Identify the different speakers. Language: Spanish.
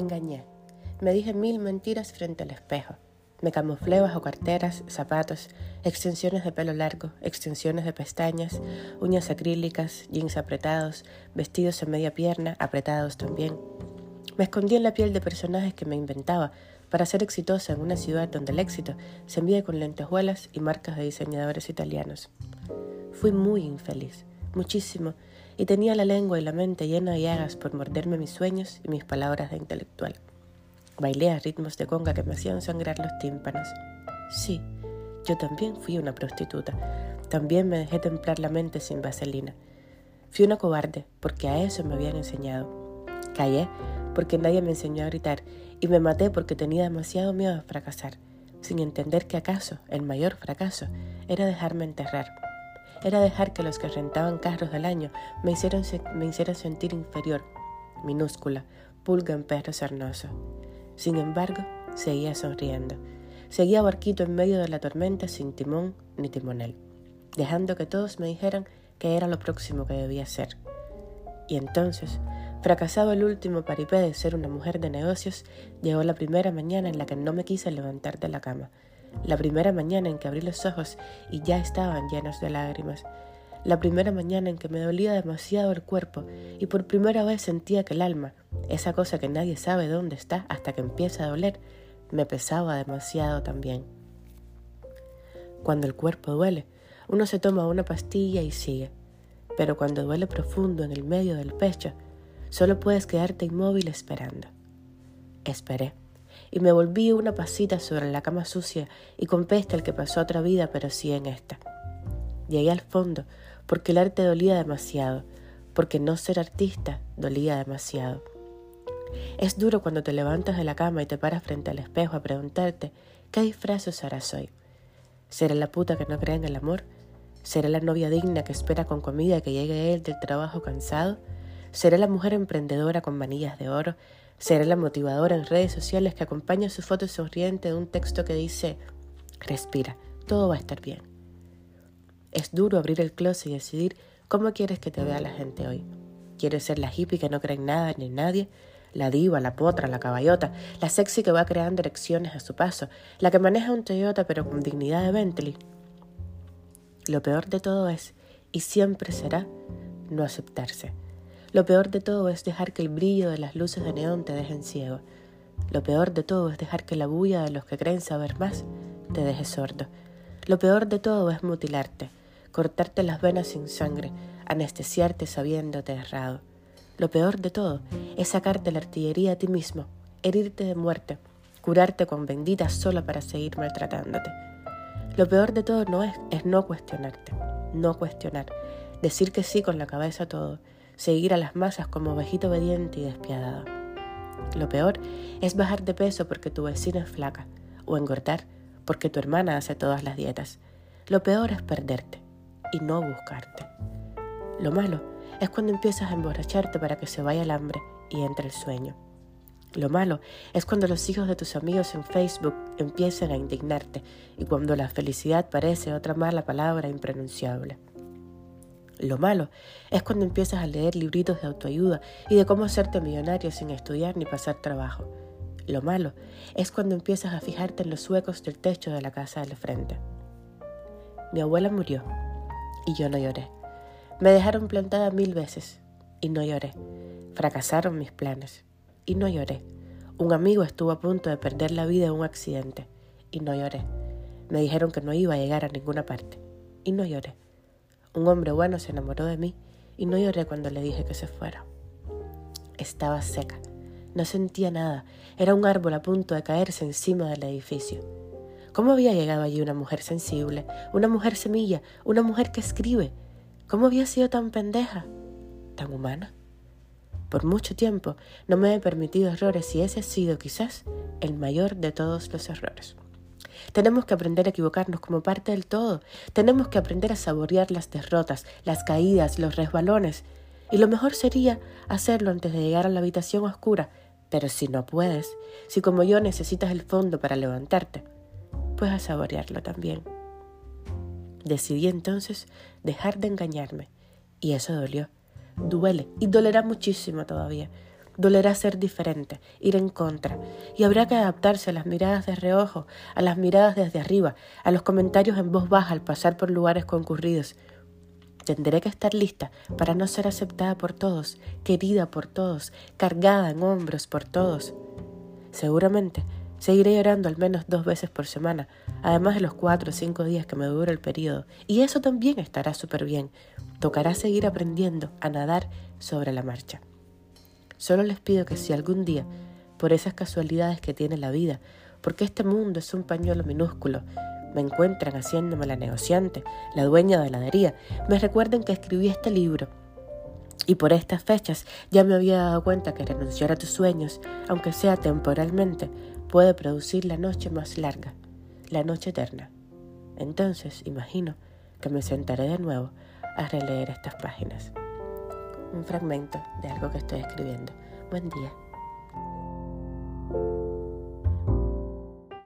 Speaker 1: engañé. Me dije mil mentiras frente al espejo. Me camuflé bajo carteras, zapatos, extensiones de pelo largo, extensiones de pestañas, uñas acrílicas, jeans apretados, vestidos en media pierna, apretados también. Me escondí en la piel de personajes que me inventaba para ser exitosa en una ciudad donde el éxito se envía con lentejuelas y marcas de diseñadores italianos. Fui muy infeliz, muchísimo, y tenía la lengua y la mente llena de llagas por morderme mis sueños y mis palabras de intelectual. Bailé a ritmos de conga que me hacían sangrar los tímpanos. Sí, yo también fui una prostituta. También me dejé templar la mente sin vaselina. Fui una cobarde porque a eso me habían enseñado. Callé porque nadie me enseñó a gritar y me maté porque tenía demasiado miedo a fracasar, sin entender que acaso el mayor fracaso era dejarme enterrar. Era dejar que los que rentaban carros del año me hicieran, me hicieran sentir inferior, minúscula, pulga en perro sarnoso. Sin embargo, seguía sonriendo. Seguía barquito en medio de la tormenta sin timón ni timonel, dejando que todos me dijeran que era lo próximo que debía ser. Y entonces, fracasado el último paripé de ser una mujer de negocios, llegó la primera mañana en la que no me quise levantar de la cama, la primera mañana en que abrí los ojos y ya estaban llenos de lágrimas, la primera mañana en que me dolía demasiado el cuerpo y por primera vez sentía que el alma, esa cosa que nadie sabe dónde está hasta que empieza a doler, me pesaba demasiado también. Cuando el cuerpo duele, uno se toma una pastilla y sigue, pero cuando duele profundo en el medio del pecho, solo puedes quedarte inmóvil esperando. Esperé y me volví una pasita sobre la cama sucia y con peste el que pasó otra vida, pero sí en esta. Llegué al fondo porque el arte dolía demasiado, porque no ser artista dolía demasiado. Es duro cuando te levantas de la cama y te paras frente al espejo a preguntarte qué disfraz usarás hoy. ¿Será la puta que no cree en el amor? ¿Será la novia digna que espera con comida que llegue él del trabajo cansado? ¿Será la mujer emprendedora con manillas de oro? ¿Será la motivadora en redes sociales que acompaña su foto sonriente de un texto que dice, respira, todo va a estar bien? Es duro abrir el closet y decidir cómo quieres que te vea la gente hoy. ¿Quieres ser la hippie que no cree en nada ni en nadie? La diva, la potra, la caballota, la sexy que va creando erecciones a su paso, la que maneja un Toyota pero con dignidad de Bentley. Lo peor de todo es, y siempre será, no aceptarse. Lo peor de todo es dejar que el brillo de las luces de neón te dejen ciego. Lo peor de todo es dejar que la bulla de los que creen saber más te deje sordo. Lo peor de todo es mutilarte, cortarte las venas sin sangre, anestesiarte sabiéndote errado. Lo peor de todo es sacarte la artillería a ti mismo, herirte de muerte, curarte con benditas solo para seguir maltratándote. Lo peor de todo no es, es no cuestionarte, no cuestionar, decir que sí con la cabeza todo, seguir a las masas como ovejito obediente y despiadado. Lo peor es bajar de peso porque tu vecina es flaca, o engordar porque tu hermana hace todas las dietas. Lo peor es perderte y no buscarte. Lo malo es cuando empiezas a emborracharte para que se vaya el hambre y entre el sueño. Lo malo es cuando los hijos de tus amigos en Facebook empiezan a indignarte y cuando la felicidad parece otra mala palabra impronunciable. Lo malo es cuando empiezas a leer libritos de autoayuda y de cómo hacerte millonario sin estudiar ni pasar trabajo. Lo malo es cuando empiezas a fijarte en los huecos del techo de la casa del frente. Mi abuela murió y yo no lloré. Me dejaron plantada mil veces y no lloré. Fracasaron mis planes y no lloré. Un amigo estuvo a punto de perder la vida en un accidente y no lloré. Me dijeron que no iba a llegar a ninguna parte y no lloré. Un hombre bueno se enamoró de mí y no lloré cuando le dije que se fuera. Estaba seca, no sentía nada, era un árbol a punto de caerse encima del edificio. ¿Cómo había llegado allí una mujer sensible, una mujer semilla, una mujer que escribe? ¿Cómo había sido tan pendeja, tan humana? Por mucho tiempo no me he permitido errores y ese ha sido quizás el mayor de todos los errores. Tenemos que aprender a equivocarnos como parte del todo. Tenemos que aprender a saborear las derrotas, las caídas, los resbalones. Y lo mejor sería hacerlo antes de llegar a la habitación oscura. Pero si no puedes, si como yo necesitas el fondo para levantarte, puedes saborearlo también. Decidí entonces dejar de engañarme. Y eso dolió. Duele y dolerá muchísimo todavía. Dolerá ser diferente, ir en contra, y habrá que adaptarse a las miradas de reojo, a las miradas desde arriba, a los comentarios en voz baja al pasar por lugares concurridos. Tendré que estar lista para no ser aceptada por todos, querida por todos, cargada en hombros por todos. Seguramente seguiré llorando al menos dos veces por semana, además de los cuatro o cinco días que me dura el periodo, y eso también estará súper bien. Tocará seguir aprendiendo a nadar sobre la marcha. Solo les pido que si algún día, por esas casualidades que tiene la vida, porque este mundo es un pañuelo minúsculo, me encuentran haciéndome la negociante, la dueña de la heladería, me recuerden que escribí este libro. Y por estas fechas ya me había dado cuenta que renunciar a tus sueños, aunque sea temporalmente, puede producir la noche más larga, la noche eterna. Entonces, imagino que me sentaré de nuevo a releer estas páginas un fragmento de algo que estoy escribiendo. Buen día.